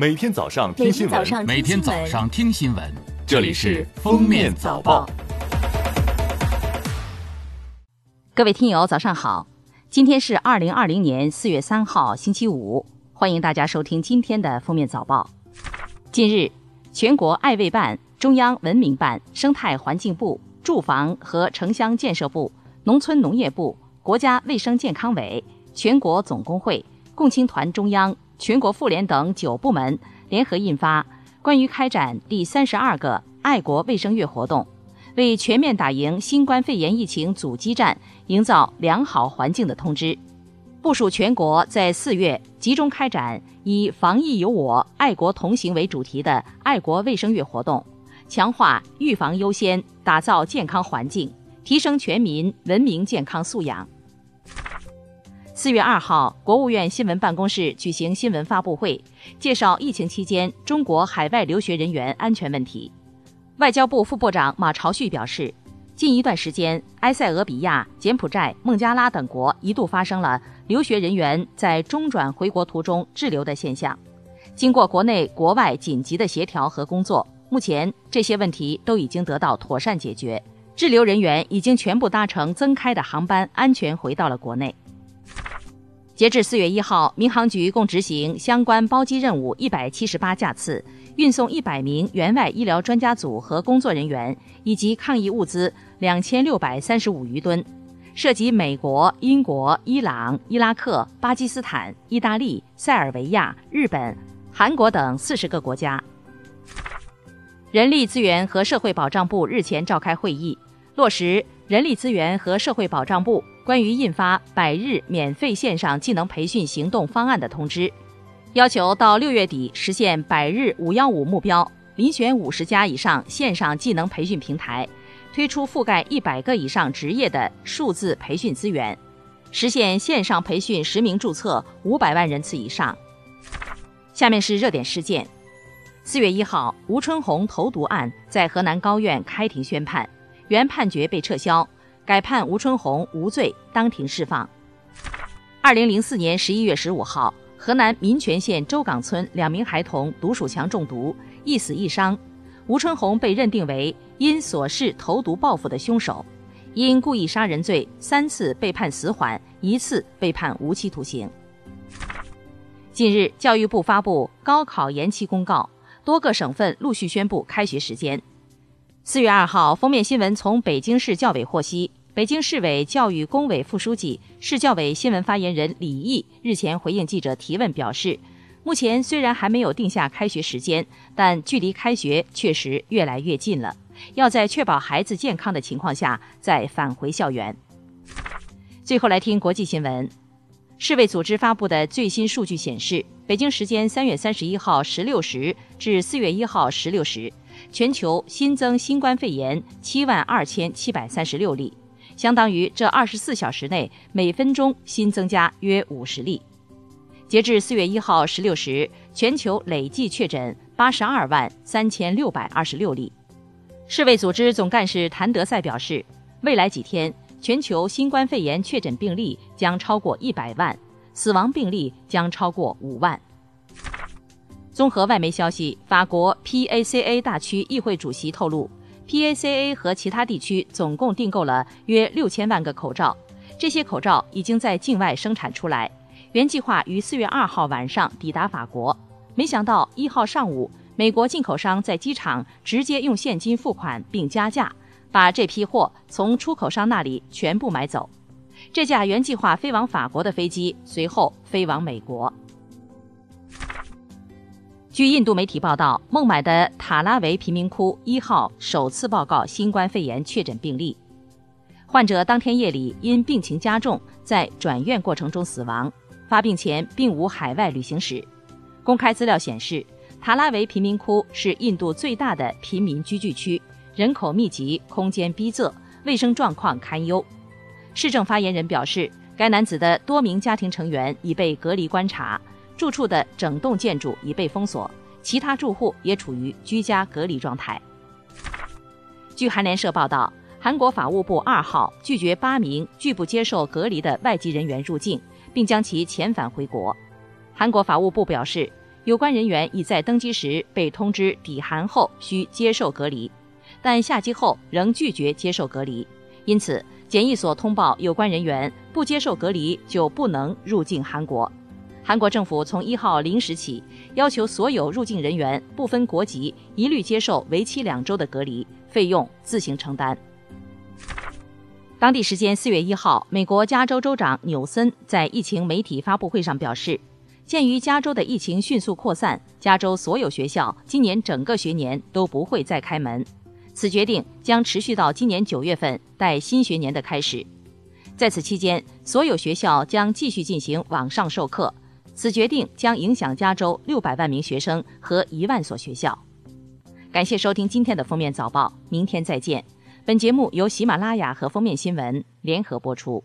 每天早上听新闻，每天早上听新闻，这里是《封面早报》。各位听友，早上好！今天是二零二零年四月三号，星期五，欢迎大家收听今天的《封面早报》。近日，全国爱卫办、中央文明办、生态环境部、住房和城乡建设部、农村农业部、国家卫生健康委、全国总工会、共青团中央。全国妇联等九部门联合印发《关于开展第三十二个爱国卫生月活动，为全面打赢新冠肺炎疫情阻击战营造良好环境的通知》，部署全国在四月集中开展以“防疫有我，爱国同行”为主题的爱国卫生月活动，强化预防优先，打造健康环境，提升全民文明健康素养。四月二号，国务院新闻办公室举行新闻发布会，介绍疫情期间中国海外留学人员安全问题。外交部副部长马朝旭表示，近一段时间，埃塞俄比亚、柬埔寨、孟加拉等国一度发生了留学人员在中转回国途中滞留的现象。经过国内国外紧急的协调和工作，目前这些问题都已经得到妥善解决，滞留人员已经全部搭乘增开的航班，安全回到了国内。截至四月一号，民航局共执行相关包机任务一百七十八架次，运送一百名援外医疗专家组和工作人员以及抗疫物资两千六百三十五余吨，涉及美国、英国、伊朗、伊拉克、巴基斯坦、意大利、塞尔维亚、日本、韩国等四十个国家。人力资源和社会保障部日前召开会议，落实人力资源和社会保障部。关于印发百日免费线上技能培训行动方案的通知，要求到六月底实现百日“五幺五”目标，遴选五十家以上线上技能培训平台，推出覆盖一百个以上职业的数字培训资源，实现线上培训实名注册五百万人次以上。下面是热点事件：四月一号，吴春红投毒案在河南高院开庭宣判，原判决被撤销。改判吴春红无罪，当庭释放。二零零四年十一月十五号，河南民权县周岗村两名孩童毒鼠强中毒，一死一伤。吴春红被认定为因琐事投毒报复的凶手，因故意杀人罪三次被判死缓，一次被判无期徒刑。近日，教育部发布高考延期公告，多个省份陆续宣布开学时间。四月二号，封面新闻从北京市教委获悉。北京市委教育工委副书记、市教委新闻发言人李毅日前回应记者提问表示，目前虽然还没有定下开学时间，但距离开学确实越来越近了。要在确保孩子健康的情况下再返回校园。最后来听国际新闻，世卫组织发布的最新数据显示，北京时间三月三十一号十六时至四月一号十六时，全球新增新冠肺炎七万二千七百三十六例。相当于这二十四小时内每分钟新增加约五十例。截至四月一号十六时，全球累计确诊八十二万三千六百二十六例。世卫组织总干事谭德赛表示，未来几天全球新冠肺炎确诊病例将超过一百万，死亡病例将超过五万。综合外媒消息，法国 PACA 大区议会主席透露。PACA 和其他地区总共订购了约六千万个口罩，这些口罩已经在境外生产出来，原计划于四月二号晚上抵达法国，没想到一号上午，美国进口商在机场直接用现金付款并加价，把这批货从出口商那里全部买走。这架原计划飞往法国的飞机随后飞往美国。据印度媒体报道，孟买的塔拉维贫民窟一号首次报告新冠肺炎确诊病例，患者当天夜里因病情加重，在转院过程中死亡，发病前并无海外旅行史。公开资料显示，塔拉维贫民窟是印度最大的贫民居住区，人口密集，空间逼仄，卫生状况堪忧。市政发言人表示，该男子的多名家庭成员已被隔离观察。住处的整栋建筑已被封锁，其他住户也处于居家隔离状态。据韩联社报道，韩国法务部二号拒绝八名拒不接受隔离的外籍人员入境，并将其遣返回国。韩国法务部表示，有关人员已在登机时被通知抵韩后需接受隔离，但下机后仍拒绝接受隔离，因此检疫所通报有关人员不接受隔离就不能入境韩国。韩国政府从一号零时起要求所有入境人员不分国籍一律接受为期两周的隔离，费用自行承担。当地时间四月一号，美国加州州长纽森在疫情媒体发布会上表示，鉴于加州的疫情迅速扩散，加州所有学校今年整个学年都不会再开门。此决定将持续到今年九月份，待新学年的开始。在此期间，所有学校将继续进行网上授课。此决定将影响加州六百万名学生和一万所学校。感谢收听今天的封面早报，明天再见。本节目由喜马拉雅和封面新闻联合播出。